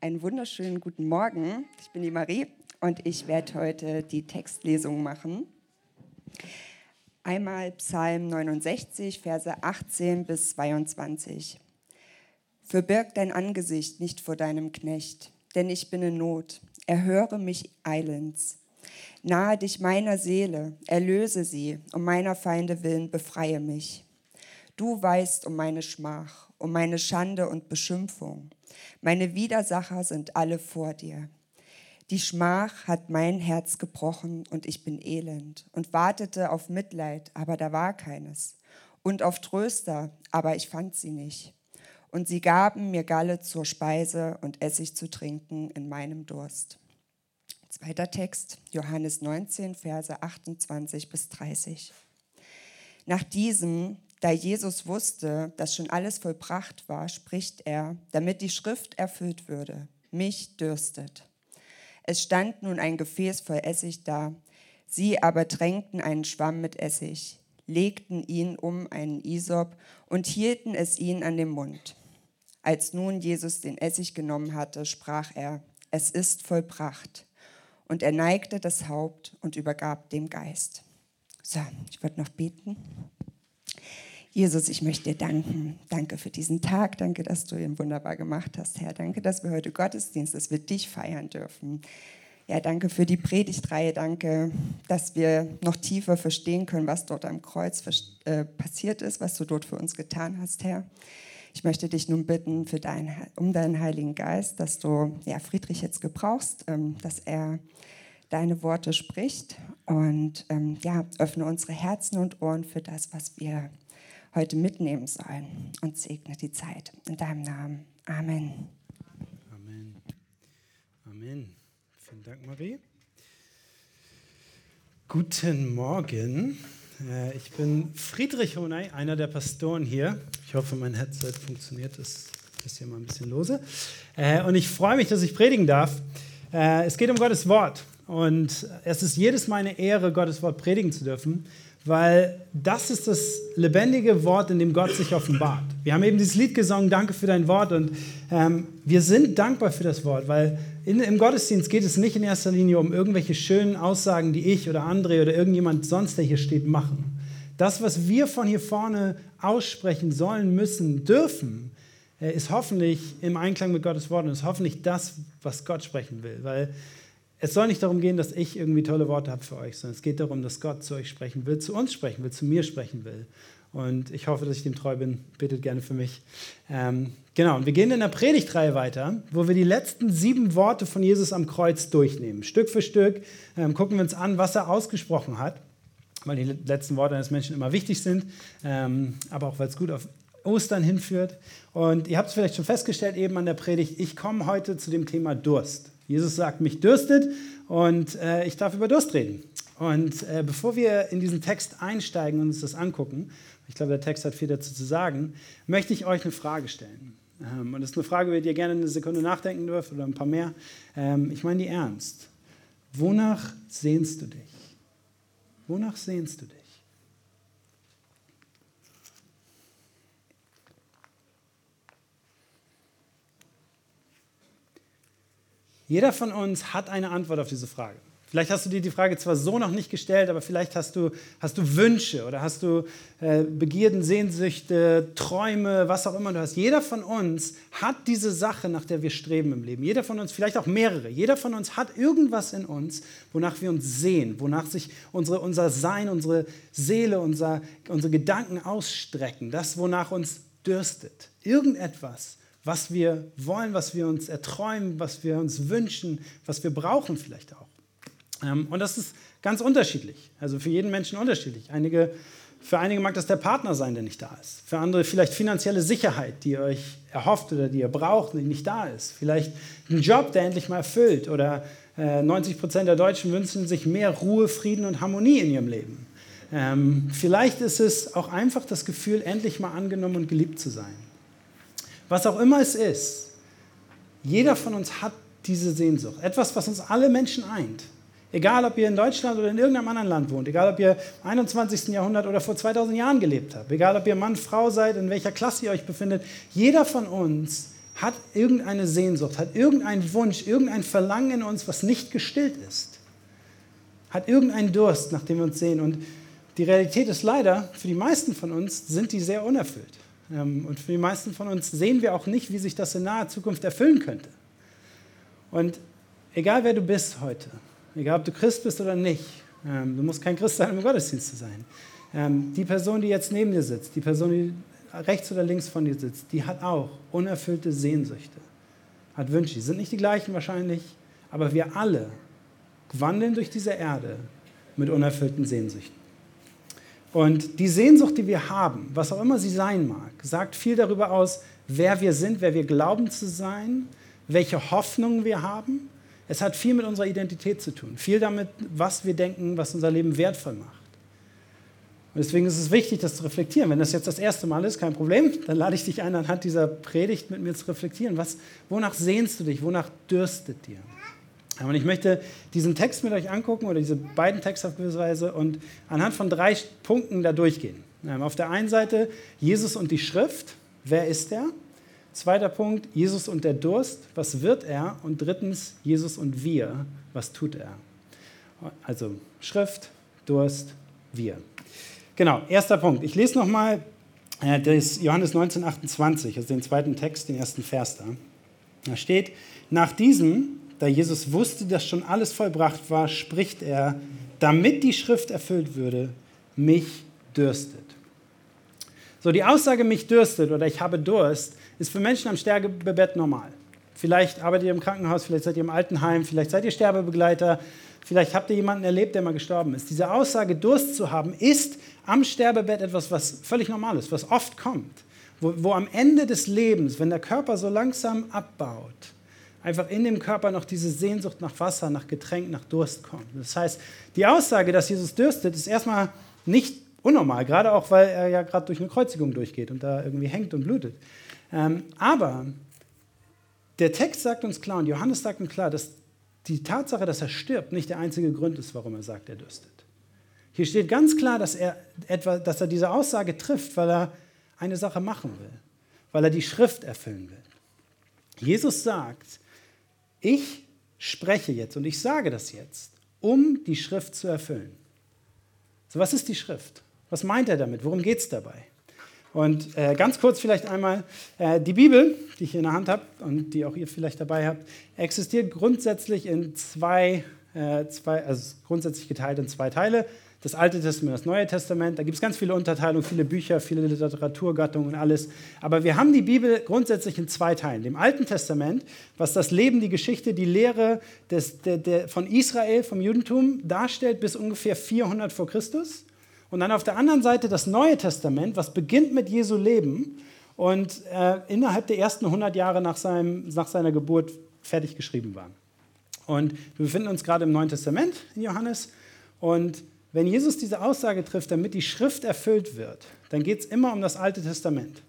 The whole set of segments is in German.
einen wunderschönen guten Morgen. Ich bin die Marie und ich werde heute die Textlesung machen. Einmal Psalm 69, Verse 18 bis 22. Verbirg dein Angesicht nicht vor deinem Knecht, denn ich bin in Not. Erhöre mich eilends. Nahe dich meiner Seele, erlöse sie, um meiner Feinde willen befreie mich. Du weißt um meine Schmach, um meine Schande und Beschimpfung. Meine Widersacher sind alle vor dir. Die Schmach hat mein Herz gebrochen und ich bin elend und wartete auf Mitleid, aber da war keines. Und auf Tröster, aber ich fand sie nicht. Und sie gaben mir Galle zur Speise und Essig zu trinken in meinem Durst. Zweiter Text, Johannes 19, Verse 28 bis 30. Nach diesem, da Jesus wusste, dass schon alles vollbracht war, spricht er, damit die Schrift erfüllt würde, mich dürstet. Es stand nun ein Gefäß voll Essig da. Sie aber tränkten einen Schwamm mit Essig, legten ihn um einen Isop und hielten es ihnen an den Mund. Als nun Jesus den Essig genommen hatte, sprach er, es ist vollbracht. Und er neigte das Haupt und übergab dem Geist. So, ich würde noch beten. Jesus, ich möchte dir danken. Danke für diesen Tag. Danke, dass du ihn wunderbar gemacht hast, Herr. Danke, dass wir heute Gottesdienst, dass wir dich feiern dürfen. Ja, danke für die Predigtreihe. Danke, dass wir noch tiefer verstehen können, was dort am Kreuz äh, passiert ist, was du dort für uns getan hast, Herr. Ich möchte dich nun bitten dein, um deinen Heiligen Geist, dass du ja, Friedrich jetzt gebrauchst, ähm, dass er deine Worte spricht und ähm, ja, öffne unsere Herzen und Ohren für das, was wir heute mitnehmen sollen und segne die Zeit. In deinem Namen. Amen. Amen. Amen. Vielen Dank, Marie. Guten Morgen. Äh, ich bin Friedrich Honey, einer der Pastoren hier. Ich hoffe, mein Headset funktioniert. Das ist hier mal ein bisschen lose. Äh, und ich freue mich, dass ich predigen darf. Äh, es geht um Gottes Wort. Und es ist jedes Mal eine Ehre, Gottes Wort predigen zu dürfen weil das ist das lebendige Wort, in dem Gott sich offenbart. Wir haben eben dieses Lied gesungen, danke für dein Wort und ähm, wir sind dankbar für das Wort, weil in, im Gottesdienst geht es nicht in erster Linie um irgendwelche schönen Aussagen, die ich oder André oder irgendjemand sonst, der hier steht, machen. Das, was wir von hier vorne aussprechen sollen, müssen, dürfen, äh, ist hoffentlich im Einklang mit Gottes Wort und ist hoffentlich das, was Gott sprechen will, weil es soll nicht darum gehen, dass ich irgendwie tolle Worte habe für euch, sondern es geht darum, dass Gott zu euch sprechen will, zu uns sprechen will, zu mir sprechen will. Und ich hoffe, dass ich dem treu bin. Bittet gerne für mich. Ähm, genau, und wir gehen in der Predigtreihe weiter, wo wir die letzten sieben Worte von Jesus am Kreuz durchnehmen. Stück für Stück ähm, gucken wir uns an, was er ausgesprochen hat, weil die letzten Worte eines Menschen immer wichtig sind, ähm, aber auch weil es gut auf Ostern hinführt. Und ihr habt es vielleicht schon festgestellt eben an der Predigt, ich komme heute zu dem Thema Durst. Jesus sagt, mich dürstet und äh, ich darf über Durst reden. Und äh, bevor wir in diesen Text einsteigen und uns das angucken, ich glaube, der Text hat viel dazu zu sagen, möchte ich euch eine Frage stellen. Ähm, und das ist eine Frage, über die ihr gerne eine Sekunde nachdenken dürft oder ein paar mehr. Ähm, ich meine die ernst. Wonach sehnst du dich? Wonach sehnst du dich? Jeder von uns hat eine Antwort auf diese Frage. Vielleicht hast du dir die Frage zwar so noch nicht gestellt, aber vielleicht hast du, hast du Wünsche oder hast du äh, Begierden, Sehnsüchte, Träume, was auch immer du hast. Jeder von uns hat diese Sache, nach der wir streben im Leben. Jeder von uns, vielleicht auch mehrere. Jeder von uns hat irgendwas in uns, wonach wir uns sehen, wonach sich unsere, unser Sein, unsere Seele, unser, unsere Gedanken ausstrecken. Das, wonach uns dürstet. Irgendetwas was wir wollen, was wir uns erträumen, was wir uns wünschen, was wir brauchen vielleicht auch. Ähm, und das ist ganz unterschiedlich, also für jeden Menschen unterschiedlich. Einige, für einige mag das der Partner sein, der nicht da ist. Für andere vielleicht finanzielle Sicherheit, die ihr euch erhofft oder die ihr braucht, die nicht da ist. Vielleicht ein Job, der endlich mal erfüllt. Oder 90 äh, Prozent der Deutschen wünschen sich mehr Ruhe, Frieden und Harmonie in ihrem Leben. Ähm, vielleicht ist es auch einfach das Gefühl, endlich mal angenommen und geliebt zu sein. Was auch immer es ist, jeder von uns hat diese Sehnsucht. Etwas, was uns alle Menschen eint. Egal, ob ihr in Deutschland oder in irgendeinem anderen Land wohnt, egal, ob ihr im 21. Jahrhundert oder vor 2000 Jahren gelebt habt, egal, ob ihr Mann, Frau seid, in welcher Klasse ihr euch befindet, jeder von uns hat irgendeine Sehnsucht, hat irgendeinen Wunsch, irgendein Verlangen in uns, was nicht gestillt ist. Hat irgendeinen Durst, nach dem wir uns sehen. Und die Realität ist leider, für die meisten von uns sind die sehr unerfüllt. Ähm, und für die meisten von uns sehen wir auch nicht, wie sich das in naher Zukunft erfüllen könnte. Und egal wer du bist heute, egal ob du Christ bist oder nicht, ähm, du musst kein Christ sein, um im Gottesdienst zu sein. Ähm, die Person, die jetzt neben dir sitzt, die Person, die rechts oder links von dir sitzt, die hat auch unerfüllte Sehnsüchte, hat Wünsche. Die sind nicht die gleichen wahrscheinlich, aber wir alle wandeln durch diese Erde mit unerfüllten Sehnsüchten. Und die Sehnsucht, die wir haben, was auch immer sie sein mag, sagt viel darüber aus, wer wir sind, wer wir glauben zu sein, welche Hoffnungen wir haben. Es hat viel mit unserer Identität zu tun, viel damit, was wir denken, was unser Leben wertvoll macht. Und deswegen ist es wichtig, das zu reflektieren. Wenn das jetzt das erste Mal ist, kein Problem, dann lade ich dich ein, anhand dieser Predigt mit mir zu reflektieren. Was, wonach sehnst du dich? Wonach dürstet dir? Und ich möchte diesen Text mit euch angucken oder diese beiden Texte auf gewisse Weise und anhand von drei Punkten da durchgehen. Ähm, auf der einen Seite Jesus und die Schrift. Wer ist er? Zweiter Punkt, Jesus und der Durst. Was wird er? Und drittens, Jesus und wir. Was tut er? Also Schrift, Durst, wir. Genau, erster Punkt. Ich lese nochmal äh, das Johannes 19, 28, also den zweiten Text, den ersten Vers da. Da steht, nach diesem, da Jesus wusste, dass schon alles vollbracht war, spricht er, damit die Schrift erfüllt würde, mich dürstet. So, die Aussage mich dürstet oder ich habe Durst ist für Menschen am Sterbebett normal. Vielleicht arbeitet ihr im Krankenhaus, vielleicht seid ihr im Altenheim, vielleicht seid ihr Sterbebegleiter, vielleicht habt ihr jemanden erlebt, der mal gestorben ist. Diese Aussage, Durst zu haben, ist am Sterbebett etwas, was völlig normal ist, was oft kommt. Wo, wo am Ende des Lebens, wenn der Körper so langsam abbaut, einfach in dem Körper noch diese Sehnsucht nach Wasser, nach Getränk, nach Durst kommt. Das heißt, die Aussage, dass Jesus dürstet, ist erstmal nicht unnormal, gerade auch, weil er ja gerade durch eine Kreuzigung durchgeht und da irgendwie hängt und blutet. Ähm, aber der Text sagt uns klar und Johannes sagt uns klar, dass die Tatsache, dass er stirbt, nicht der einzige Grund ist, warum er sagt, er dürstet. Hier steht ganz klar, dass er, etwa, dass er diese Aussage trifft, weil er eine Sache machen will, weil er die Schrift erfüllen will. Jesus sagt, ich spreche jetzt und ich sage das jetzt, um die Schrift zu erfüllen. So, was ist die Schrift? Was meint er damit? Worum geht es dabei? Und äh, ganz kurz vielleicht einmal, äh, die Bibel, die ich hier in der Hand habe und die auch ihr vielleicht dabei habt, existiert grundsätzlich in zwei, äh, zwei also grundsätzlich geteilt in zwei Teile das Alte Testament, das Neue Testament. Da gibt es ganz viele Unterteilungen, viele Bücher, viele Literaturgattungen und alles. Aber wir haben die Bibel grundsätzlich in zwei Teilen. Dem Alten Testament, was das Leben, die Geschichte, die Lehre des, der, der, von Israel, vom Judentum darstellt bis ungefähr 400 vor Christus. Und dann auf der anderen Seite das Neue Testament, was beginnt mit Jesu Leben und äh, innerhalb der ersten 100 Jahre nach, seinem, nach seiner Geburt fertig geschrieben war. Und wir befinden uns gerade im Neuen Testament in Johannes. Und wenn Jesus diese Aussage trifft, damit die Schrift erfüllt wird, dann geht es immer um das Alte Testament.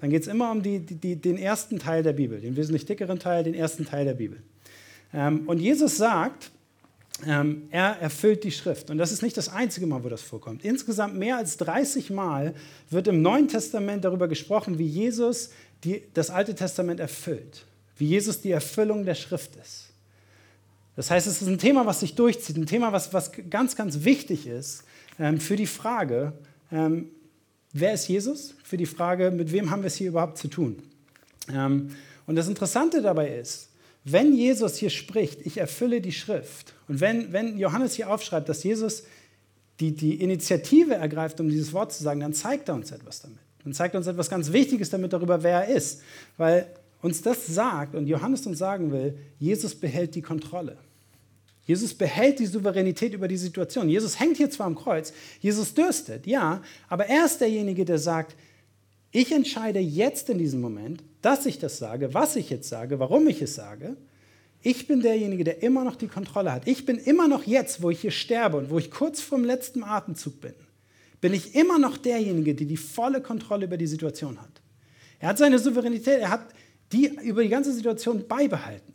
Dann geht es immer um die, die, den ersten Teil der Bibel, den wesentlich dickeren Teil, den ersten Teil der Bibel. Ähm, und Jesus sagt, ähm, er erfüllt die Schrift. Und das ist nicht das einzige Mal, wo das vorkommt. Insgesamt mehr als 30 Mal wird im Neuen Testament darüber gesprochen, wie Jesus die, das Alte Testament erfüllt, wie Jesus die Erfüllung der Schrift ist. Das heißt, es ist ein Thema, was sich durchzieht, ein Thema, was, was ganz, ganz wichtig ist ähm, für die Frage, ähm, wer ist Jesus? Für die Frage, mit wem haben wir es hier überhaupt zu tun? Ähm, und das Interessante dabei ist, wenn Jesus hier spricht, ich erfülle die Schrift, und wenn, wenn Johannes hier aufschreibt, dass Jesus die, die Initiative ergreift, um dieses Wort zu sagen, dann zeigt er uns etwas damit. Dann zeigt er uns etwas ganz Wichtiges damit darüber, wer er ist. Weil uns das sagt und Johannes uns sagen will, Jesus behält die Kontrolle. Jesus behält die Souveränität über die Situation. Jesus hängt hier zwar am Kreuz, Jesus dürstet, ja, aber er ist derjenige, der sagt, ich entscheide jetzt in diesem Moment, dass ich das sage, was ich jetzt sage, warum ich es sage. Ich bin derjenige, der immer noch die Kontrolle hat. Ich bin immer noch jetzt, wo ich hier sterbe und wo ich kurz vorm letzten Atemzug bin, bin ich immer noch derjenige, der die volle Kontrolle über die Situation hat. Er hat seine Souveränität, er hat die über die ganze Situation beibehalten.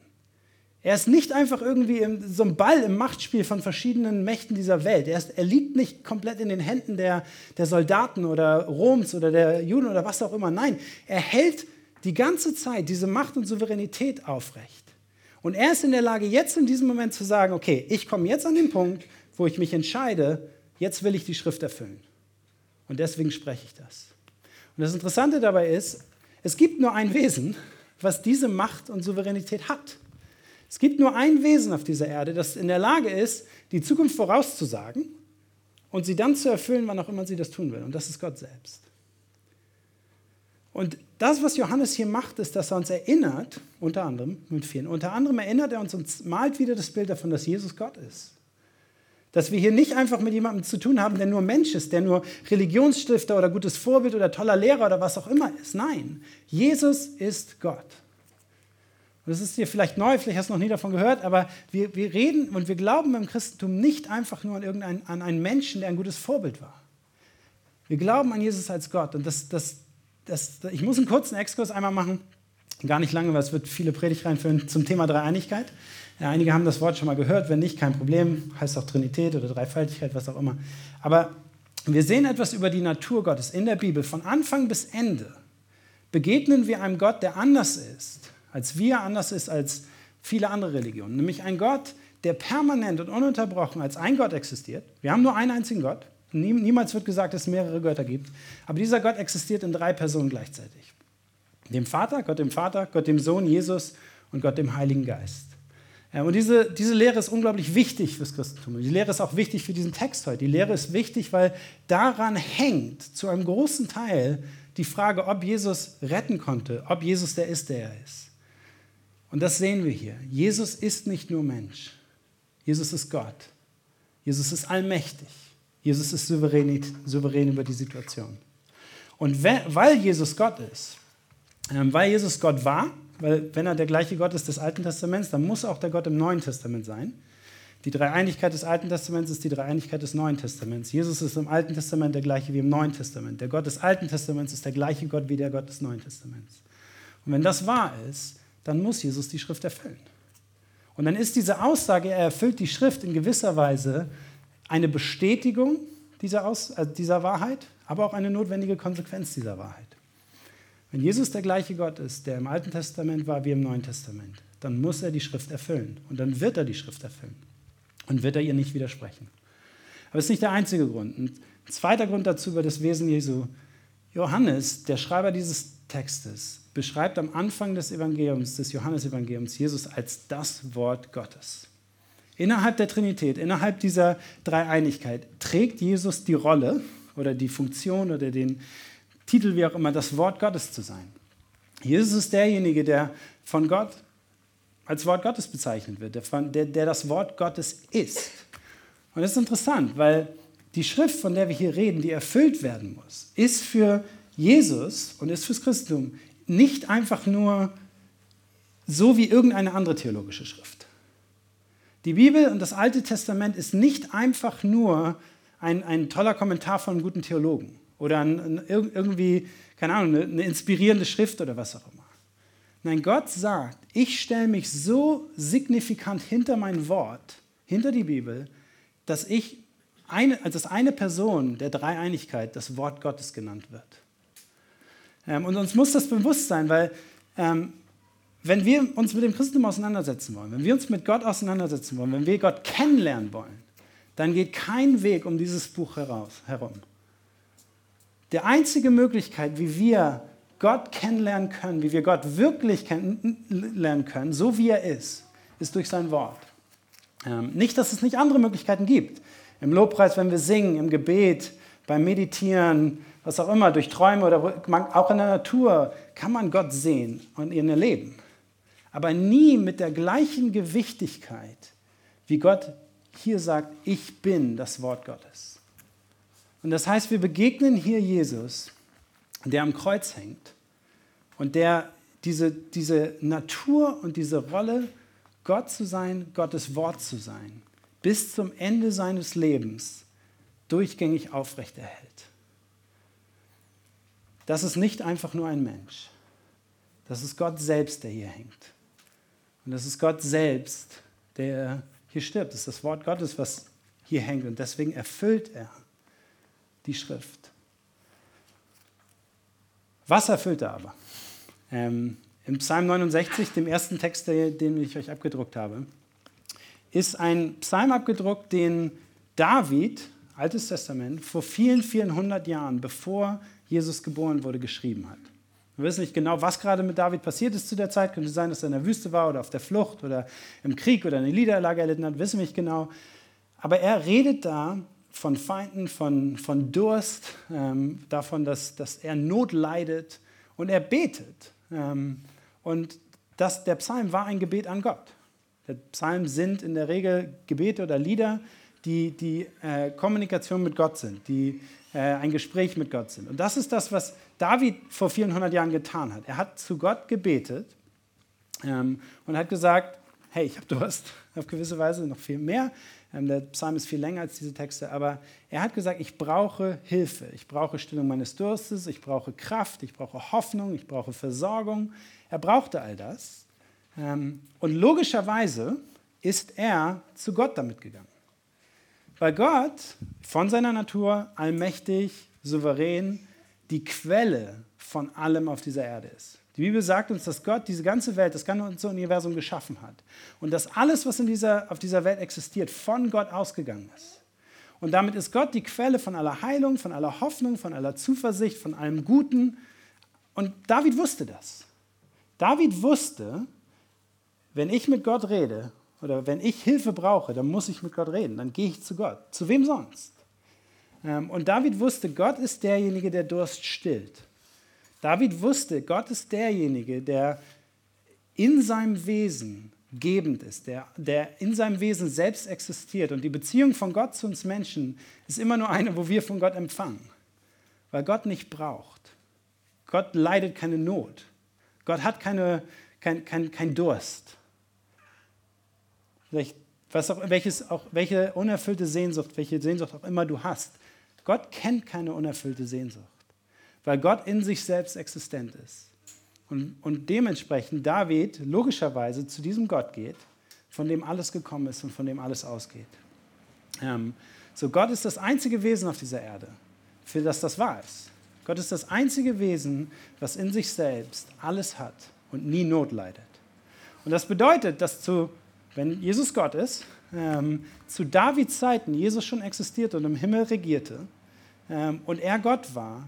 Er ist nicht einfach irgendwie so ein Ball im Machtspiel von verschiedenen Mächten dieser Welt. Er, ist, er liegt nicht komplett in den Händen der, der Soldaten oder Roms oder der Juden oder was auch immer. Nein, er hält die ganze Zeit diese Macht und Souveränität aufrecht. Und er ist in der Lage, jetzt in diesem Moment zu sagen, okay, ich komme jetzt an den Punkt, wo ich mich entscheide, jetzt will ich die Schrift erfüllen. Und deswegen spreche ich das. Und das Interessante dabei ist, es gibt nur ein Wesen, was diese Macht und Souveränität hat. Es gibt nur ein Wesen auf dieser Erde, das in der Lage ist, die Zukunft vorauszusagen und sie dann zu erfüllen, wann auch immer sie das tun will. Und das ist Gott selbst. Und das, was Johannes hier macht, ist, dass er uns erinnert, unter anderem mit vielen, unter anderem erinnert er uns und malt wieder das Bild davon, dass Jesus Gott ist. Dass wir hier nicht einfach mit jemandem zu tun haben, der nur Mensch ist, der nur Religionsstifter oder gutes Vorbild oder toller Lehrer oder was auch immer ist. Nein, Jesus ist Gott. Das ist dir vielleicht neu, vielleicht hast du noch nie davon gehört, aber wir, wir reden und wir glauben im Christentum nicht einfach nur an, irgendein, an einen Menschen, der ein gutes Vorbild war. Wir glauben an Jesus als Gott. Und das, das, das, ich muss einen kurzen Exkurs einmal machen, gar nicht lange, weil es wird viele Predigt reinführen zum Thema Dreieinigkeit. Ja, einige haben das Wort schon mal gehört, wenn nicht, kein Problem, heißt auch Trinität oder Dreifaltigkeit, was auch immer. Aber wir sehen etwas über die Natur Gottes in der Bibel. Von Anfang bis Ende begegnen wir einem Gott, der anders ist, als wir, anders ist als viele andere Religionen. Nämlich ein Gott, der permanent und ununterbrochen als ein Gott existiert. Wir haben nur einen einzigen Gott. Niemals wird gesagt, dass es mehrere Götter gibt. Aber dieser Gott existiert in drei Personen gleichzeitig. Dem Vater, Gott dem Vater, Gott dem Sohn Jesus und Gott dem Heiligen Geist. Und diese, diese Lehre ist unglaublich wichtig fürs Christentum. Die Lehre ist auch wichtig für diesen Text heute. Die Lehre ist wichtig, weil daran hängt zu einem großen Teil die Frage, ob Jesus retten konnte, ob Jesus der ist, der er ist. Und das sehen wir hier. Jesus ist nicht nur Mensch. Jesus ist Gott. Jesus ist allmächtig. Jesus ist souverän, souverän über die Situation. Und weil Jesus Gott ist, ähm, weil Jesus Gott war, weil wenn er der gleiche Gott ist des Alten Testaments, dann muss auch der Gott im Neuen Testament sein. Die Dreieinigkeit des Alten Testaments ist die Dreieinigkeit des Neuen Testaments. Jesus ist im Alten Testament der gleiche wie im Neuen Testament. Der Gott des Alten Testaments ist der gleiche Gott wie der Gott des Neuen Testaments. Und wenn das wahr ist, dann muss Jesus die Schrift erfüllen. Und dann ist diese Aussage, er erfüllt die Schrift in gewisser Weise eine Bestätigung dieser, Aus, äh, dieser Wahrheit, aber auch eine notwendige Konsequenz dieser Wahrheit. Wenn Jesus der gleiche Gott ist, der im Alten Testament war wie im Neuen Testament, dann muss er die Schrift erfüllen. Und dann wird er die Schrift erfüllen. Und wird er ihr nicht widersprechen. Aber das ist nicht der einzige Grund. Ein zweiter Grund dazu über das Wesen Jesu. Johannes, der Schreiber dieses Textes, beschreibt am Anfang des Evangeliums, des Johannesevangeliums, Jesus als das Wort Gottes. Innerhalb der Trinität, innerhalb dieser Dreieinigkeit trägt Jesus die Rolle oder die Funktion oder den Titel, wie auch immer, das Wort Gottes zu sein. Jesus ist derjenige, der von Gott als Wort Gottes bezeichnet wird, der, der, der das Wort Gottes ist. Und das ist interessant, weil die Schrift, von der wir hier reden, die erfüllt werden muss, ist für Jesus und ist fürs Christentum nicht einfach nur so wie irgendeine andere theologische Schrift. Die Bibel und das Alte Testament ist nicht einfach nur ein, ein toller Kommentar von guten Theologen oder ein, ein, irgendwie, keine Ahnung, eine, eine inspirierende Schrift oder was auch immer. Nein, Gott sagt, ich stelle mich so signifikant hinter mein Wort, hinter die Bibel, dass ich eine, als eine Person der Dreieinigkeit das Wort Gottes genannt wird. Ähm, und uns muss das bewusst sein, weil ähm, wenn wir uns mit dem Christentum auseinandersetzen wollen, wenn wir uns mit Gott auseinandersetzen wollen, wenn wir Gott kennenlernen wollen, dann geht kein Weg um dieses Buch heraus, herum. Die einzige Möglichkeit, wie wir Gott kennenlernen können, wie wir Gott wirklich kennenlernen können, so wie er ist, ist durch sein Wort. Ähm, nicht, dass es nicht andere Möglichkeiten gibt. Im Lobpreis, wenn wir singen, im Gebet, beim Meditieren, was auch immer, durch Träume oder auch in der Natur, kann man Gott sehen und ihn erleben aber nie mit der gleichen Gewichtigkeit, wie Gott hier sagt, ich bin das Wort Gottes. Und das heißt, wir begegnen hier Jesus, der am Kreuz hängt und der diese, diese Natur und diese Rolle, Gott zu sein, Gottes Wort zu sein, bis zum Ende seines Lebens durchgängig aufrechterhält. Das ist nicht einfach nur ein Mensch. Das ist Gott selbst, der hier hängt. Und das ist Gott selbst, der hier stirbt. Das ist das Wort Gottes, was hier hängt. Und deswegen erfüllt er die Schrift. Was erfüllt er aber? Ähm, Im Psalm 69, dem ersten Text, den ich euch abgedruckt habe, ist ein Psalm abgedruckt, den David, Altes Testament, vor vielen, vielen hundert Jahren, bevor Jesus geboren wurde, geschrieben hat. Wir wissen nicht genau, was gerade mit David passiert ist zu der Zeit. Könnte sein, dass er in der Wüste war oder auf der Flucht oder im Krieg oder eine Niederlage erlitten hat, wissen wir nicht genau. Aber er redet da von Feinden, von, von Durst, ähm, davon, dass, dass er Not leidet und er betet. Ähm, und das, der Psalm war ein Gebet an Gott. Der Psalm sind in der Regel Gebete oder Lieder, die die äh, Kommunikation mit Gott sind, die ein Gespräch mit Gott sind. Und das ist das, was David vor 400 Jahren getan hat. Er hat zu Gott gebetet ähm, und hat gesagt, hey, ich habe Durst, auf gewisse Weise noch viel mehr. Ähm, der Psalm ist viel länger als diese Texte, aber er hat gesagt, ich brauche Hilfe, ich brauche Stillung meines Durstes, ich brauche Kraft, ich brauche Hoffnung, ich brauche Versorgung. Er brauchte all das. Ähm, und logischerweise ist er zu Gott damit gegangen. Weil Gott von seiner Natur allmächtig, souverän, die Quelle von allem auf dieser Erde ist. Die Bibel sagt uns, dass Gott diese ganze Welt, das ganze Universum geschaffen hat. Und dass alles, was in dieser, auf dieser Welt existiert, von Gott ausgegangen ist. Und damit ist Gott die Quelle von aller Heilung, von aller Hoffnung, von aller Zuversicht, von allem Guten. Und David wusste das. David wusste, wenn ich mit Gott rede oder wenn ich Hilfe brauche, dann muss ich mit Gott reden. Dann gehe ich zu Gott. Zu wem sonst? Ähm, und David wusste, Gott ist derjenige, der Durst stillt. David wusste, Gott ist derjenige, der in seinem Wesen gebend ist, der, der in seinem Wesen selbst existiert. Und die Beziehung von Gott zu uns Menschen ist immer nur eine, wo wir von Gott empfangen, weil Gott nicht braucht. Gott leidet keine Not. Gott hat keine, kein, kein, kein Durst. Was auch, welches, auch, welche unerfüllte Sehnsucht, welche Sehnsucht auch immer du hast. Gott kennt keine unerfüllte Sehnsucht weil Gott in sich selbst existent ist. Und, und dementsprechend David logischerweise zu diesem Gott geht, von dem alles gekommen ist und von dem alles ausgeht. Ähm, so, Gott ist das einzige Wesen auf dieser Erde, für das das wahr ist. Gott ist das einzige Wesen, was in sich selbst alles hat und nie Not leidet. Und das bedeutet, dass zu, wenn Jesus Gott ist, ähm, zu Davids Zeiten Jesus schon existierte und im Himmel regierte ähm, und er Gott war,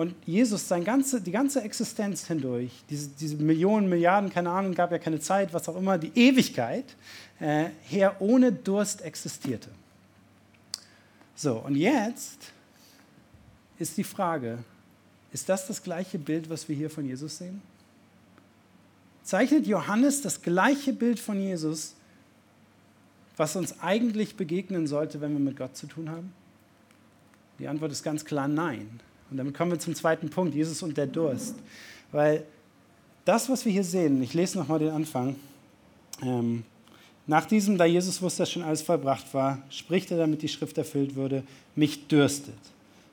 und Jesus, sein ganze, die ganze Existenz hindurch, diese, diese, Millionen, Milliarden, keine Ahnung, gab ja keine Zeit, was auch immer, die Ewigkeit, äh, her ohne Durst existierte. So, und jetzt ist die Frage, ist das das gleiche Bild, was wir hier von Jesus sehen? Zeichnet Johannes das gleiche Bild von Jesus, was uns eigentlich begegnen sollte, wenn wir mit Gott zu tun haben? Die Antwort ist ganz klar nein. Und damit kommen wir zum zweiten Punkt, Jesus und der Durst. Weil das, was wir hier sehen, ich lese nochmal den Anfang, ähm, nach diesem, da Jesus wusste, dass schon alles vollbracht war, spricht er, damit die Schrift erfüllt würde, mich dürstet.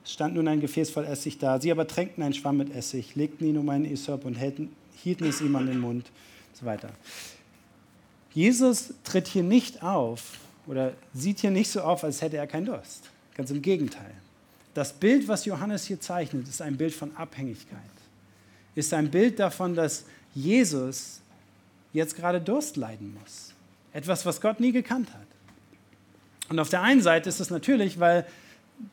Es stand nun ein Gefäß voll Essig da. Sie aber tränkten einen Schwamm mit Essig, legten ihn um einen Isop und hielten es ihm an den Mund und so weiter. Jesus tritt hier nicht auf oder sieht hier nicht so auf, als hätte er keinen Durst. Ganz im Gegenteil. Das Bild, was Johannes hier zeichnet, ist ein Bild von Abhängigkeit. Ist ein Bild davon, dass Jesus jetzt gerade Durst leiden muss. Etwas, was Gott nie gekannt hat. Und auf der einen Seite ist es natürlich, weil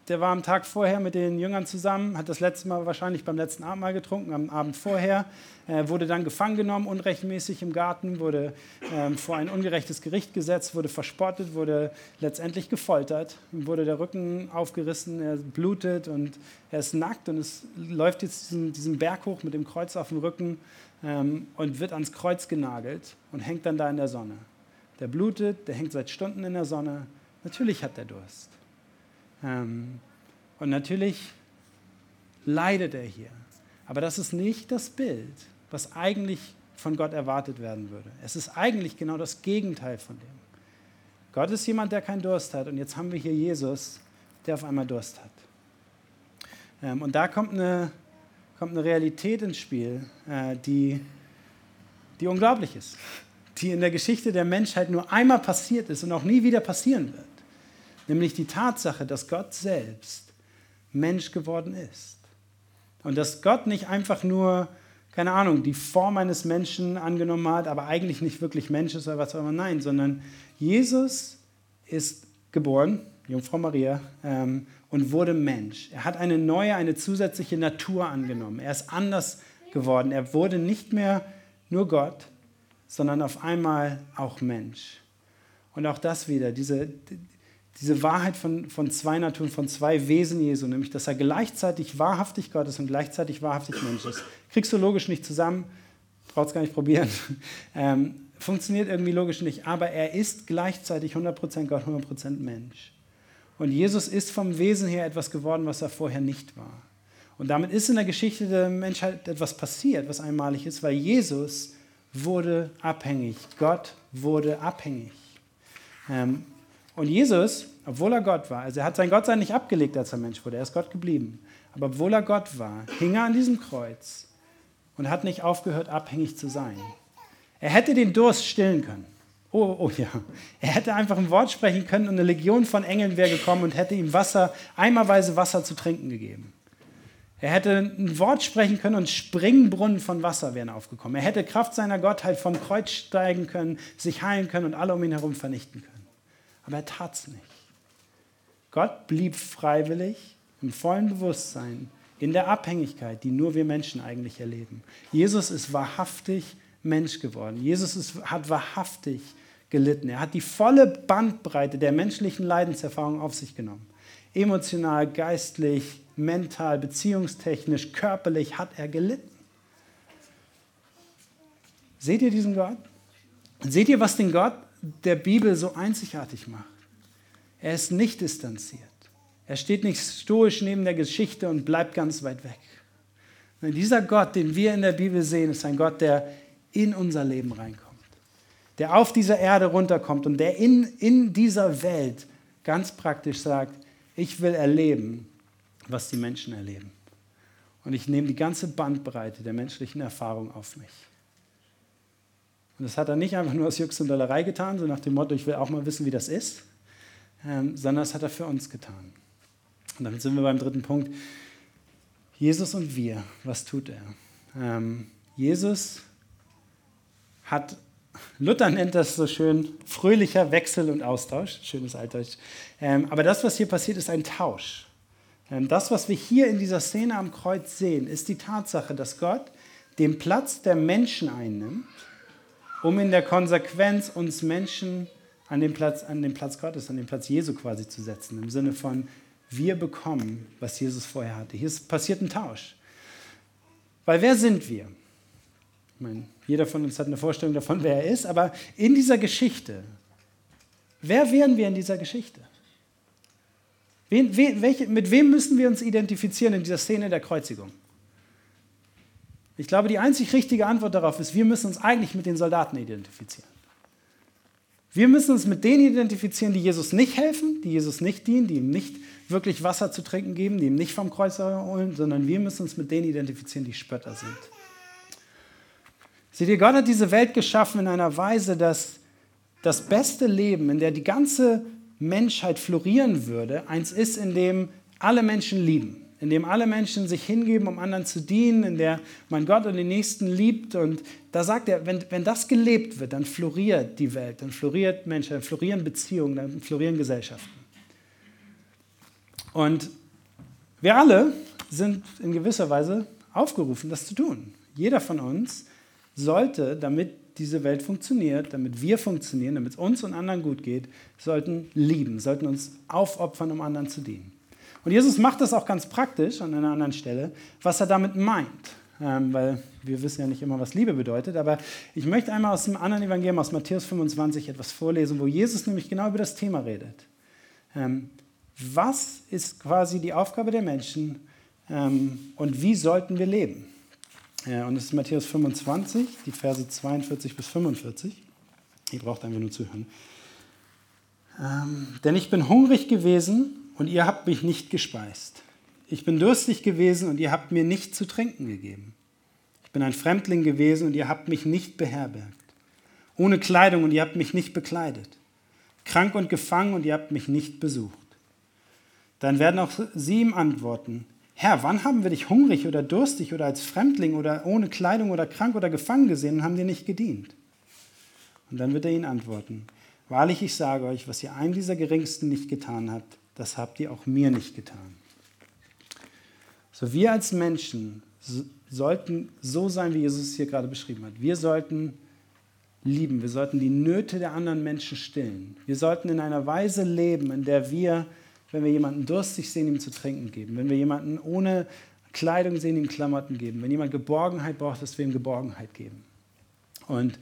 der war am Tag vorher mit den Jüngern zusammen, hat das letzte Mal wahrscheinlich beim letzten Abendmahl getrunken, am Abend vorher, äh, wurde dann gefangen genommen, unrechtmäßig im Garten, wurde ähm, vor ein ungerechtes Gericht gesetzt, wurde verspottet, wurde letztendlich gefoltert, wurde der Rücken aufgerissen, er blutet und er ist nackt und es läuft jetzt diesen, diesen Berg hoch mit dem Kreuz auf dem Rücken ähm, und wird ans Kreuz genagelt und hängt dann da in der Sonne. Der blutet, der hängt seit Stunden in der Sonne. Natürlich hat er Durst. Ähm, und natürlich leidet er hier. Aber das ist nicht das Bild, was eigentlich von Gott erwartet werden würde. Es ist eigentlich genau das Gegenteil von dem. Gott ist jemand, der keinen Durst hat. Und jetzt haben wir hier Jesus, der auf einmal Durst hat. Ähm, und da kommt eine, kommt eine Realität ins Spiel, äh, die, die unglaublich ist. Die in der Geschichte der Menschheit nur einmal passiert ist und auch nie wieder passieren wird nämlich die Tatsache, dass Gott selbst Mensch geworden ist. Und dass Gott nicht einfach nur, keine Ahnung, die Form eines Menschen angenommen hat, aber eigentlich nicht wirklich Mensch ist oder was auch immer. Nein, sondern Jesus ist geboren, Jungfrau Maria, ähm, und wurde Mensch. Er hat eine neue, eine zusätzliche Natur angenommen. Er ist anders geworden. Er wurde nicht mehr nur Gott, sondern auf einmal auch Mensch. Und auch das wieder, diese, diese Wahrheit von, von zwei Naturen, von zwei Wesen Jesu, nämlich dass er gleichzeitig wahrhaftig Gott ist und gleichzeitig wahrhaftig Mensch ist. Kriegst du logisch nicht zusammen, brauchst gar nicht probieren. Ähm, funktioniert irgendwie logisch nicht, aber er ist gleichzeitig 100% Gott, 100% Mensch. Und Jesus ist vom Wesen her etwas geworden, was er vorher nicht war. Und damit ist in der Geschichte der Menschheit etwas passiert, was einmalig ist, weil Jesus wurde abhängig. Gott wurde abhängig. Ähm, und Jesus, obwohl er Gott war, also er hat sein Gottsein nicht abgelegt, als er Mensch wurde, er ist Gott geblieben. Aber obwohl er Gott war, hing er an diesem Kreuz und hat nicht aufgehört, abhängig zu sein. Er hätte den Durst stillen können. Oh, oh ja. Er hätte einfach ein Wort sprechen können und eine Legion von Engeln wäre gekommen und hätte ihm Wasser, eimerweise Wasser zu trinken gegeben. Er hätte ein Wort sprechen können und Springbrunnen von Wasser wären aufgekommen. Er hätte Kraft seiner Gottheit vom Kreuz steigen können, sich heilen können und alle um ihn herum vernichten können. Aber er tat es nicht. Gott blieb freiwillig im vollen Bewusstsein, in der Abhängigkeit, die nur wir Menschen eigentlich erleben. Jesus ist wahrhaftig Mensch geworden. Jesus ist, hat wahrhaftig gelitten. Er hat die volle Bandbreite der menschlichen Leidenserfahrung auf sich genommen. Emotional, geistlich, mental, beziehungstechnisch, körperlich hat er gelitten. Seht ihr diesen Gott? Seht ihr, was den Gott der Bibel so einzigartig macht? Er ist nicht distanziert. Er steht nicht stoisch neben der Geschichte und bleibt ganz weit weg. dieser Gott, den wir in der Bibel sehen, ist ein Gott, der in unser Leben reinkommt, der auf dieser Erde runterkommt und der in, in dieser Welt ganz praktisch sagt, ich will erleben, was die Menschen erleben. Und ich nehme die ganze Bandbreite der menschlichen Erfahrung auf mich. Und das hat er nicht einfach nur aus Jux und Dollerei getan, so nach dem Motto, ich will auch mal wissen, wie das ist, ähm, sondern das hat er für uns getan. Und damit sind wir beim dritten Punkt. Jesus und wir, was tut er? Ähm, Jesus hat, Luther nennt das so schön, fröhlicher Wechsel und Austausch, schönes Altdeutsch. Ähm, aber das, was hier passiert, ist ein Tausch. Ähm, das, was wir hier in dieser Szene am Kreuz sehen, ist die Tatsache, dass Gott den Platz der Menschen einnimmt, um in der Konsequenz uns Menschen an den Platz, an den Platz Gottes, an den Platz Jesu quasi zu setzen. Im Sinne von, wir bekommen, was Jesus vorher hatte. Hier passiert ein Tausch. Weil wer sind wir? Ich meine, jeder von uns hat eine Vorstellung davon, wer er ist, aber in dieser Geschichte, wer wären wir in dieser Geschichte? Wen, wen, welche, mit wem müssen wir uns identifizieren in dieser Szene der Kreuzigung? Ich glaube, die einzig richtige Antwort darauf ist, wir müssen uns eigentlich mit den Soldaten identifizieren. Wir müssen uns mit denen identifizieren, die Jesus nicht helfen, die Jesus nicht dienen, die ihm nicht wirklich Wasser zu trinken geben, die ihm nicht vom Kreuz holen, sondern wir müssen uns mit denen identifizieren, die Spötter sind. Seht ihr, Gott hat diese Welt geschaffen in einer Weise, dass das beste Leben, in der die ganze Menschheit florieren würde, eins ist, in dem alle Menschen lieben, in dem alle Menschen sich hingeben, um anderen zu dienen, in der man Gott und den Nächsten liebt. Und da sagt er, wenn, wenn das gelebt wird, dann floriert die Welt, dann floriert Menschen, dann florieren Beziehungen, dann florieren Gesellschaften. Und wir alle sind in gewisser Weise aufgerufen, das zu tun. Jeder von uns sollte, damit diese Welt funktioniert, damit wir funktionieren, damit es uns und anderen gut geht, sollten lieben, sollten uns aufopfern, um anderen zu dienen. Und Jesus macht das auch ganz praktisch an einer anderen Stelle, was er damit meint. Ähm, weil wir wissen ja nicht immer, was Liebe bedeutet. Aber ich möchte einmal aus dem anderen Evangelium, aus Matthäus 25, etwas vorlesen, wo Jesus nämlich genau über das Thema redet. Ähm, was ist quasi die Aufgabe der Menschen ähm, und wie sollten wir leben? Ja, und es ist Matthäus 25, die Verse 42 bis 45. Ihr braucht einfach nur zuhören. Ähm, denn ich bin hungrig gewesen und ihr habt mich nicht gespeist. Ich bin durstig gewesen und ihr habt mir nicht zu trinken gegeben. Ich bin ein Fremdling gewesen und ihr habt mich nicht beherbergt. Ohne Kleidung und ihr habt mich nicht bekleidet. Krank und gefangen und ihr habt mich nicht besucht. Dann werden auch sie ihm antworten, Herr, wann haben wir dich hungrig oder durstig oder als Fremdling oder ohne Kleidung oder krank oder gefangen gesehen und haben dir nicht gedient? Und dann wird er ihnen antworten, wahrlich ich sage euch, was ihr einem dieser Geringsten nicht getan habt, das habt ihr auch mir nicht getan. So wir als Menschen sollten so sein, wie Jesus es hier gerade beschrieben hat. Wir sollten lieben, wir sollten die Nöte der anderen Menschen stillen. Wir sollten in einer Weise leben, in der wir wenn wir jemanden durstig sehen, ihm zu trinken geben. Wenn wir jemanden ohne Kleidung sehen, ihm Klamotten geben. Wenn jemand Geborgenheit braucht, dass wir ihm Geborgenheit geben. Und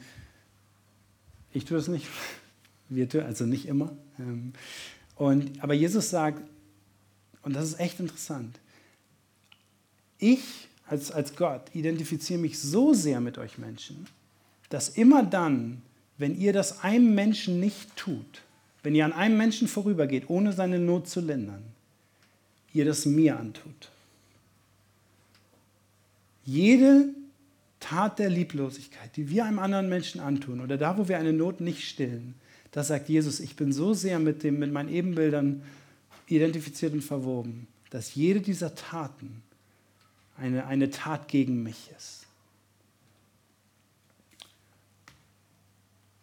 ich tue es nicht, wir tun, also nicht immer. Und, aber Jesus sagt, und das ist echt interessant, ich als, als Gott identifiziere mich so sehr mit euch Menschen, dass immer dann, wenn ihr das einem Menschen nicht tut, wenn ihr an einem Menschen vorübergeht, ohne seine Not zu lindern, ihr das mir antut. Jede Tat der Lieblosigkeit, die wir einem anderen Menschen antun oder da, wo wir eine Not nicht stillen, da sagt Jesus, ich bin so sehr mit, dem, mit meinen Ebenbildern identifiziert und verwoben, dass jede dieser Taten eine, eine Tat gegen mich ist.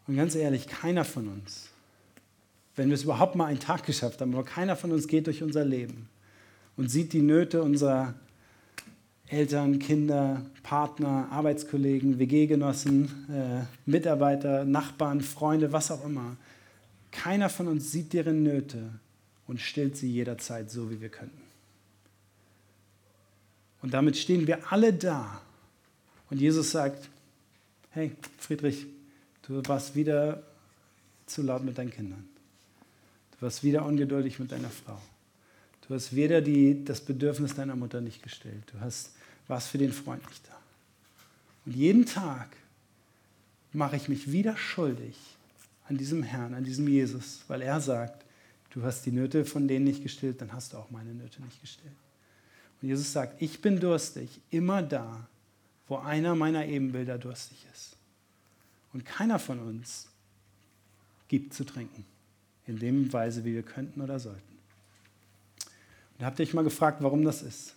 Und ganz ehrlich, keiner von uns wenn wir es überhaupt mal einen Tag geschafft haben, aber keiner von uns geht durch unser Leben und sieht die Nöte unserer Eltern, Kinder, Partner, Arbeitskollegen, WG-Genossen, äh, Mitarbeiter, Nachbarn, Freunde, was auch immer. Keiner von uns sieht deren Nöte und stillt sie jederzeit so, wie wir könnten. Und damit stehen wir alle da. Und Jesus sagt, hey Friedrich, du warst wieder zu laut mit deinen Kindern. Du warst wieder ungeduldig mit deiner Frau. Du hast weder die, das Bedürfnis deiner Mutter nicht gestellt. Du hast, warst für den Freund nicht da. Und jeden Tag mache ich mich wieder schuldig an diesem Herrn, an diesem Jesus, weil er sagt, du hast die Nöte von denen nicht gestillt, dann hast du auch meine Nöte nicht gestillt. Und Jesus sagt, ich bin durstig, immer da, wo einer meiner Ebenbilder durstig ist. Und keiner von uns gibt zu trinken in dem Weise, wie wir könnten oder sollten. Und habt ihr euch mal gefragt, warum das ist?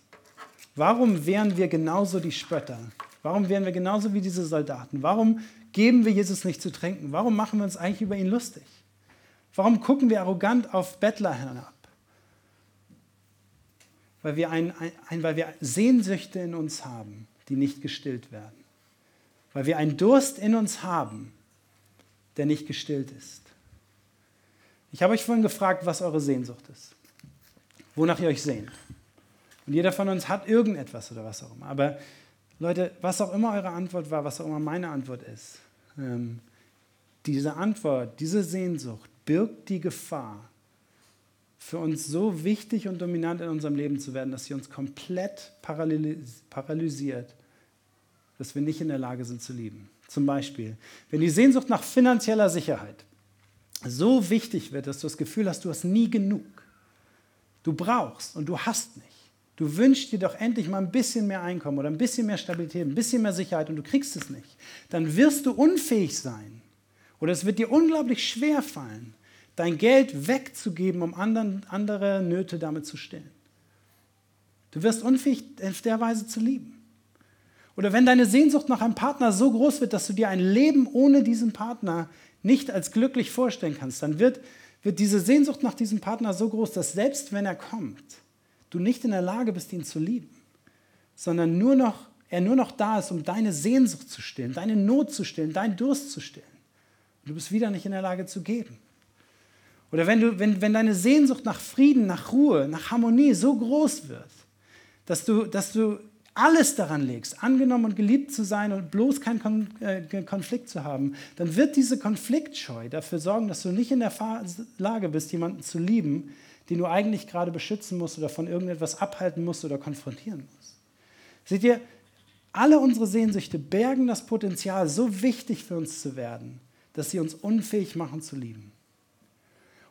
Warum wären wir genauso die Spötter? Warum wären wir genauso wie diese Soldaten? Warum geben wir Jesus nicht zu trinken? Warum machen wir uns eigentlich über ihn lustig? Warum gucken wir arrogant auf Bettler herab? Weil wir, ein, ein, weil wir Sehnsüchte in uns haben, die nicht gestillt werden. Weil wir einen Durst in uns haben, der nicht gestillt ist. Ich habe euch vorhin gefragt, was eure Sehnsucht ist, wonach ihr euch sehnt. Und jeder von uns hat irgendetwas oder was auch immer. Aber Leute, was auch immer eure Antwort war, was auch immer meine Antwort ist, ähm, diese Antwort, diese Sehnsucht birgt die Gefahr, für uns so wichtig und dominant in unserem Leben zu werden, dass sie uns komplett paralysiert, dass wir nicht in der Lage sind zu lieben. Zum Beispiel, wenn die Sehnsucht nach finanzieller Sicherheit so wichtig wird, dass du das Gefühl hast, du hast nie genug. Du brauchst und du hast nicht. Du wünschst dir doch endlich mal ein bisschen mehr Einkommen oder ein bisschen mehr Stabilität, ein bisschen mehr Sicherheit und du kriegst es nicht. Dann wirst du unfähig sein oder es wird dir unglaublich schwer fallen, dein Geld wegzugeben, um anderen, andere Nöte damit zu stillen. Du wirst unfähig, auf der Weise zu lieben. Oder wenn deine Sehnsucht nach einem Partner so groß wird, dass du dir ein Leben ohne diesen Partner nicht als glücklich vorstellen kannst, dann wird, wird diese Sehnsucht nach diesem Partner so groß, dass selbst wenn er kommt, du nicht in der Lage bist, ihn zu lieben, sondern nur noch, er nur noch da ist, um deine Sehnsucht zu stillen, deine Not zu stillen, deinen Durst zu stillen. Und du bist wieder nicht in der Lage zu geben. Oder wenn, du, wenn, wenn deine Sehnsucht nach Frieden, nach Ruhe, nach Harmonie so groß wird, dass du, dass du alles daran legst, angenommen und geliebt zu sein und bloß keinen äh, Konflikt zu haben, dann wird diese Konfliktscheu dafür sorgen, dass du nicht in der Lage bist, jemanden zu lieben, den du eigentlich gerade beschützen musst oder von irgendetwas abhalten musst oder konfrontieren musst. Seht ihr, alle unsere Sehnsüchte bergen das Potenzial, so wichtig für uns zu werden, dass sie uns unfähig machen zu lieben.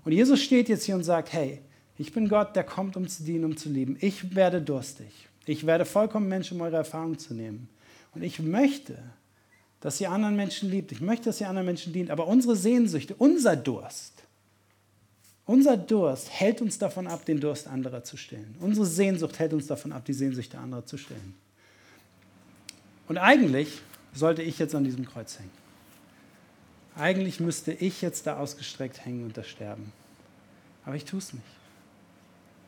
Und Jesus steht jetzt hier und sagt, hey, ich bin Gott, der kommt, um zu dienen, um zu lieben. Ich werde durstig. Ich werde vollkommen Mensch, um eure Erfahrung zu nehmen. Und ich möchte, dass ihr anderen Menschen liebt. Ich möchte, dass ihr anderen Menschen dient. Aber unsere Sehnsüchte, unser Durst, Unser Durst hält uns davon ab, den Durst anderer zu stillen. Unsere Sehnsucht hält uns davon ab, die Sehnsucht der anderen zu stillen. Und eigentlich sollte ich jetzt an diesem Kreuz hängen. Eigentlich müsste ich jetzt da ausgestreckt hängen und da sterben. Aber ich tue es nicht.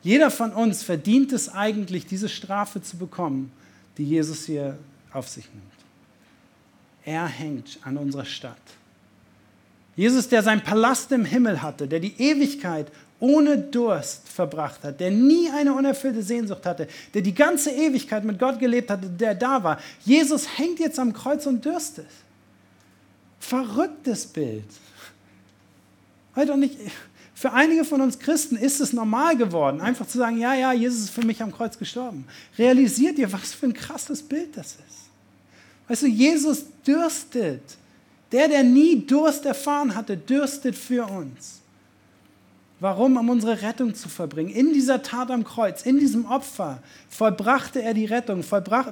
Jeder von uns verdient es eigentlich, diese Strafe zu bekommen, die Jesus hier auf sich nimmt. Er hängt an unserer Stadt. Jesus, der seinen Palast im Himmel hatte, der die Ewigkeit ohne Durst verbracht hat, der nie eine unerfüllte Sehnsucht hatte, der die ganze Ewigkeit mit Gott gelebt hatte, der da war. Jesus hängt jetzt am Kreuz und dürstet. Verrücktes Bild. Heute nicht, für einige von uns Christen ist es normal geworden, einfach zu sagen, ja, ja, Jesus ist für mich am Kreuz gestorben. Realisiert ihr, was für ein krasses Bild das ist? Weißt du, Jesus dürstet. Der, der nie Durst erfahren hatte, dürstet für uns. Warum? Um unsere Rettung zu verbringen. In dieser Tat am Kreuz, in diesem Opfer, vollbrachte er die Rettung,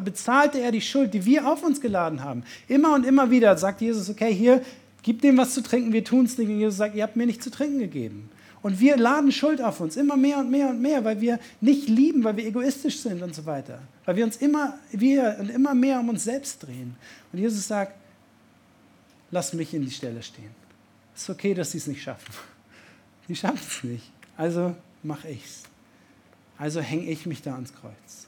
bezahlte er die Schuld, die wir auf uns geladen haben. Immer und immer wieder sagt Jesus, okay, hier, gib dem was zu trinken, wir tun es nicht. Und Jesus sagt, ihr habt mir nicht zu trinken gegeben. Und wir laden Schuld auf uns, immer mehr und mehr und mehr, weil wir nicht lieben, weil wir egoistisch sind und so weiter. Weil wir uns immer, wir und immer mehr um uns selbst drehen. Und Jesus sagt, lass mich in die Stelle stehen. Es ist okay, dass sie es nicht schaffen. Sie schaffen es nicht. Also mache ich's. Also hänge ich mich da ans Kreuz.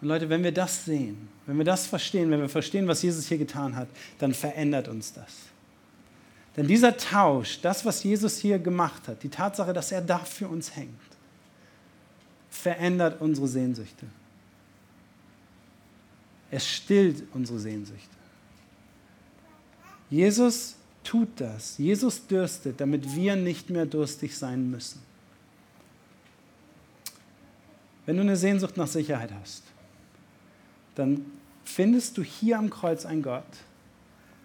Und Leute, wenn wir das sehen, wenn wir das verstehen, wenn wir verstehen, was Jesus hier getan hat, dann verändert uns das. Denn dieser Tausch, das, was Jesus hier gemacht hat, die Tatsache, dass er da für uns hängt, verändert unsere Sehnsüchte. Es stillt unsere Sehnsüchte. Jesus tut das. Jesus dürstet, damit wir nicht mehr durstig sein müssen. Wenn du eine Sehnsucht nach Sicherheit hast, dann findest du hier am Kreuz einen Gott,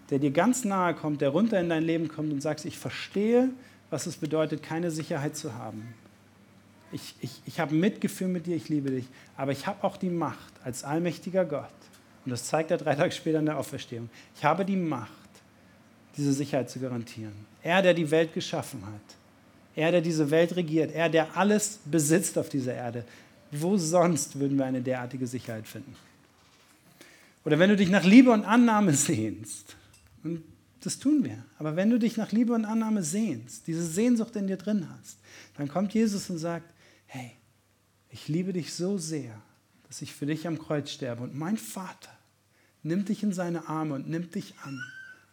der dir ganz nahe kommt, der runter in dein Leben kommt und sagst, ich verstehe, was es bedeutet, keine Sicherheit zu haben. Ich, ich, ich habe Mitgefühl mit dir, ich liebe dich, aber ich habe auch die Macht als allmächtiger Gott. Und das zeigt er drei Tage später in der Auferstehung. Ich habe die Macht, diese Sicherheit zu garantieren. Er, der die Welt geschaffen hat. Er, der diese Welt regiert. Er, der alles besitzt auf dieser Erde. Wo sonst würden wir eine derartige Sicherheit finden? Oder wenn du dich nach Liebe und Annahme sehnst, und das tun wir. Aber wenn du dich nach Liebe und Annahme sehnst, diese Sehnsucht in dir drin hast, dann kommt Jesus und sagt, hey, ich liebe dich so sehr, dass ich für dich am Kreuz sterbe. Und mein Vater nimmt dich in seine Arme und nimmt dich an,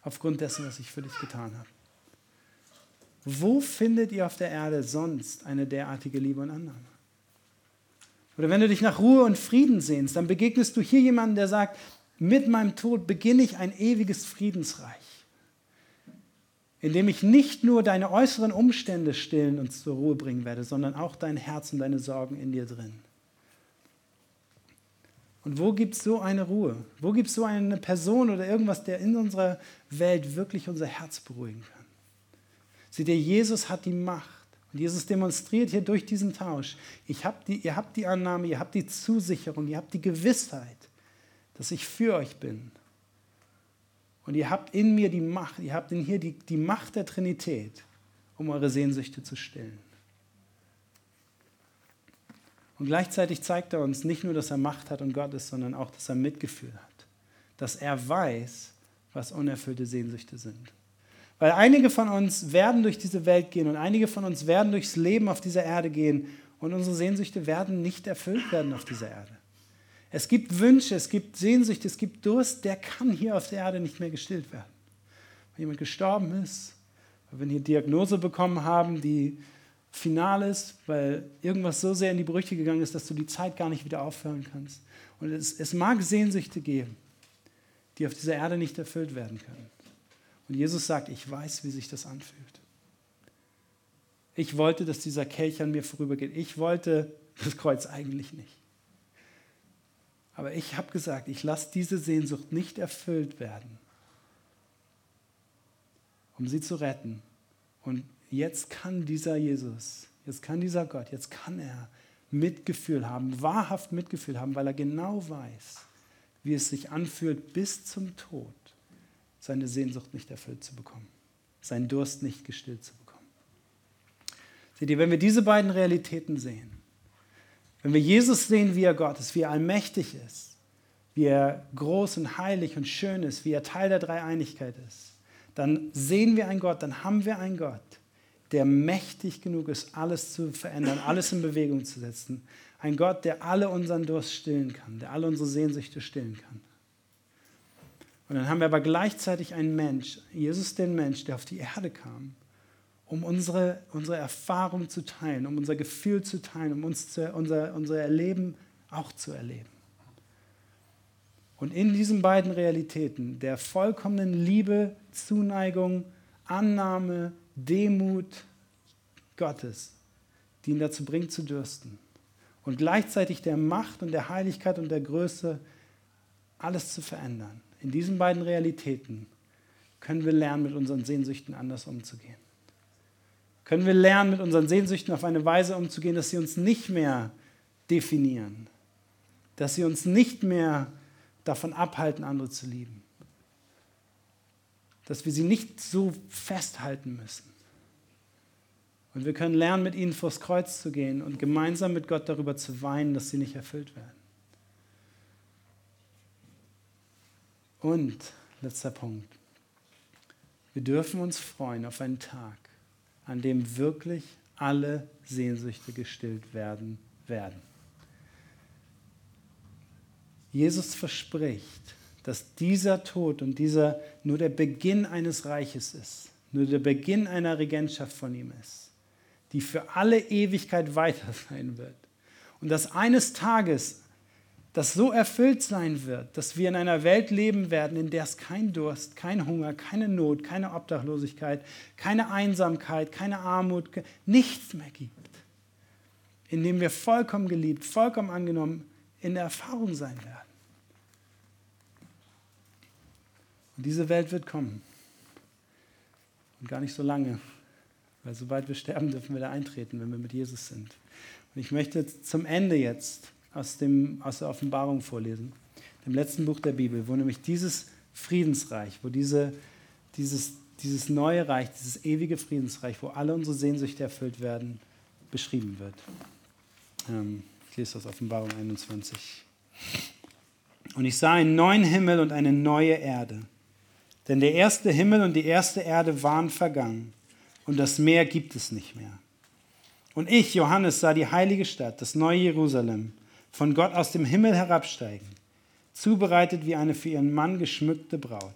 aufgrund dessen, was ich für dich getan habe. Wo findet ihr auf der Erde sonst eine derartige Liebe und Annahme? Oder wenn du dich nach Ruhe und Frieden sehnst, dann begegnest du hier jemanden, der sagt, mit meinem Tod beginne ich ein ewiges Friedensreich, in dem ich nicht nur deine äußeren Umstände stillen und zur Ruhe bringen werde, sondern auch dein Herz und deine Sorgen in dir drin. Und wo gibt es so eine Ruhe? Wo gibt es so eine Person oder irgendwas, der in unserer Welt wirklich unser Herz beruhigen kann? Seht ihr, Jesus hat die Macht. Und Jesus demonstriert hier durch diesen Tausch, ich hab die, ihr habt die Annahme, ihr habt die Zusicherung, ihr habt die Gewissheit, dass ich für euch bin. Und ihr habt in mir die Macht, ihr habt in hier die, die Macht der Trinität, um eure Sehnsüchte zu stillen. Und gleichzeitig zeigt er uns nicht nur, dass er Macht hat und Gott ist, sondern auch, dass er Mitgefühl hat. Dass er weiß, was unerfüllte Sehnsüchte sind. Weil einige von uns werden durch diese Welt gehen und einige von uns werden durchs Leben auf dieser Erde gehen und unsere Sehnsüchte werden nicht erfüllt werden auf dieser Erde. Es gibt Wünsche, es gibt Sehnsucht, es gibt Durst, der kann hier auf der Erde nicht mehr gestillt werden. Wenn jemand gestorben ist, wenn wir eine Diagnose bekommen haben, die final ist, weil irgendwas so sehr in die Brüche gegangen ist, dass du die Zeit gar nicht wieder aufhören kannst. Und es, es mag Sehnsüchte geben, die auf dieser Erde nicht erfüllt werden können. Und Jesus sagt, ich weiß, wie sich das anfühlt. Ich wollte, dass dieser Kelch an mir vorübergeht. Ich wollte das Kreuz eigentlich nicht. Aber ich habe gesagt, ich lasse diese Sehnsucht nicht erfüllt werden, um sie zu retten. Und jetzt kann dieser Jesus, jetzt kann dieser Gott, jetzt kann er Mitgefühl haben, wahrhaft Mitgefühl haben, weil er genau weiß, wie es sich anfühlt, bis zum Tod seine Sehnsucht nicht erfüllt zu bekommen, seinen Durst nicht gestillt zu bekommen. Seht ihr, wenn wir diese beiden Realitäten sehen, wenn wir Jesus sehen, wie er Gott ist, wie er allmächtig ist, wie er groß und heilig und schön ist, wie er Teil der Dreieinigkeit ist, dann sehen wir einen Gott, dann haben wir einen Gott, der mächtig genug ist, alles zu verändern, alles in Bewegung zu setzen. Ein Gott, der alle unseren Durst stillen kann, der alle unsere Sehnsüchte stillen kann. Und dann haben wir aber gleichzeitig einen Mensch, Jesus den Mensch, der auf die Erde kam, um unsere, unsere Erfahrung zu teilen, um unser Gefühl zu teilen, um uns zu, unser, unser Erleben auch zu erleben. Und in diesen beiden Realitäten der vollkommenen Liebe, Zuneigung, Annahme, Demut Gottes, die ihn dazu bringt zu dürsten. Und gleichzeitig der Macht und der Heiligkeit und der Größe, alles zu verändern. In diesen beiden Realitäten können wir lernen, mit unseren Sehnsüchten anders umzugehen. Können wir lernen, mit unseren Sehnsüchten auf eine Weise umzugehen, dass sie uns nicht mehr definieren, dass sie uns nicht mehr davon abhalten, andere zu lieben, dass wir sie nicht so festhalten müssen. Und wir können lernen, mit ihnen vors Kreuz zu gehen und gemeinsam mit Gott darüber zu weinen, dass sie nicht erfüllt werden. Und, letzter Punkt, wir dürfen uns freuen auf einen Tag, an dem wirklich alle Sehnsüchte gestillt werden werden. Jesus verspricht, dass dieser Tod und dieser nur der Beginn eines Reiches ist, nur der Beginn einer Regentschaft von ihm ist, die für alle Ewigkeit weiter sein wird. Und dass eines Tages das so erfüllt sein wird, dass wir in einer Welt leben werden, in der es kein Durst, kein Hunger, keine Not, keine Obdachlosigkeit, keine Einsamkeit, keine Armut, nichts mehr gibt. In dem wir vollkommen geliebt, vollkommen angenommen in der Erfahrung sein werden. Und diese Welt wird kommen. Und gar nicht so lange, weil sobald wir sterben, dürfen wir da eintreten, wenn wir mit Jesus sind. Und ich möchte zum Ende jetzt aus, dem, aus der Offenbarung vorlesen, dem letzten Buch der Bibel, wo nämlich dieses Friedensreich, wo diese, dieses, dieses neue Reich, dieses ewige Friedensreich, wo alle unsere Sehnsüchte erfüllt werden, beschrieben wird. Ähm, ich lese aus Offenbarung 21. Und ich sah einen neuen Himmel und eine neue Erde. Denn der erste Himmel und die erste Erde waren vergangen und das Meer gibt es nicht mehr. Und ich, Johannes, sah die heilige Stadt, das neue Jerusalem, von Gott aus dem Himmel herabsteigen, zubereitet wie eine für ihren Mann geschmückte Braut.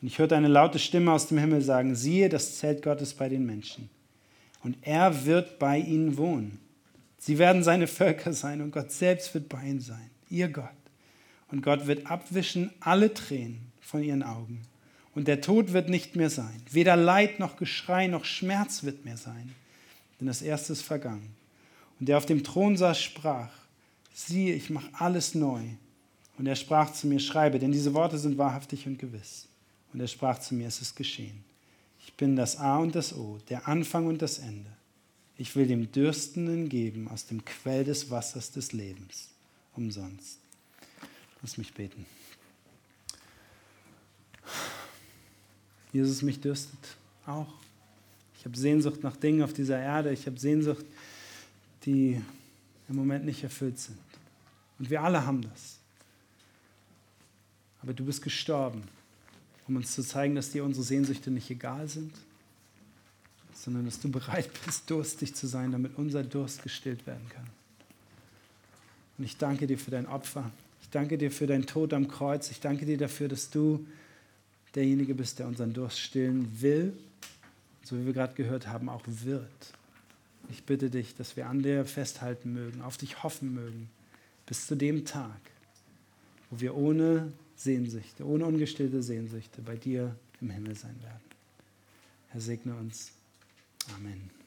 Und ich hörte eine laute Stimme aus dem Himmel sagen, siehe das Zelt Gottes bei den Menschen. Und er wird bei ihnen wohnen. Sie werden seine Völker sein und Gott selbst wird bei ihnen sein, ihr Gott. Und Gott wird abwischen alle Tränen von ihren Augen. Und der Tod wird nicht mehr sein. Weder Leid noch Geschrei noch Schmerz wird mehr sein. Denn das Erste ist vergangen. Und der auf dem Thron saß, sprach, siehe, ich mache alles neu. Und er sprach zu mir, schreibe, denn diese Worte sind wahrhaftig und gewiss. Und er sprach zu mir, es ist geschehen. Ich bin das A und das O, der Anfang und das Ende. Ich will dem Dürstenden geben aus dem Quell des Wassers des Lebens, umsonst. Lass mich beten. Jesus, mich dürstet auch. Ich habe Sehnsucht nach Dingen auf dieser Erde. Ich habe Sehnsucht, die im Moment nicht erfüllt sind. Und wir alle haben das. Aber du bist gestorben, um uns zu zeigen, dass dir unsere Sehnsüchte nicht egal sind, sondern dass du bereit bist, durstig zu sein, damit unser Durst gestillt werden kann. Und ich danke dir für dein Opfer. Ich danke dir für deinen Tod am Kreuz. Ich danke dir dafür, dass du derjenige bist, der unseren Durst stillen will, so wie wir gerade gehört haben, auch wird. Ich bitte dich, dass wir an dir festhalten mögen, auf dich hoffen mögen, bis zu dem Tag, wo wir ohne Sehnsüchte, ohne ungestillte Sehnsüchte bei dir im Himmel sein werden. Herr, segne uns. Amen.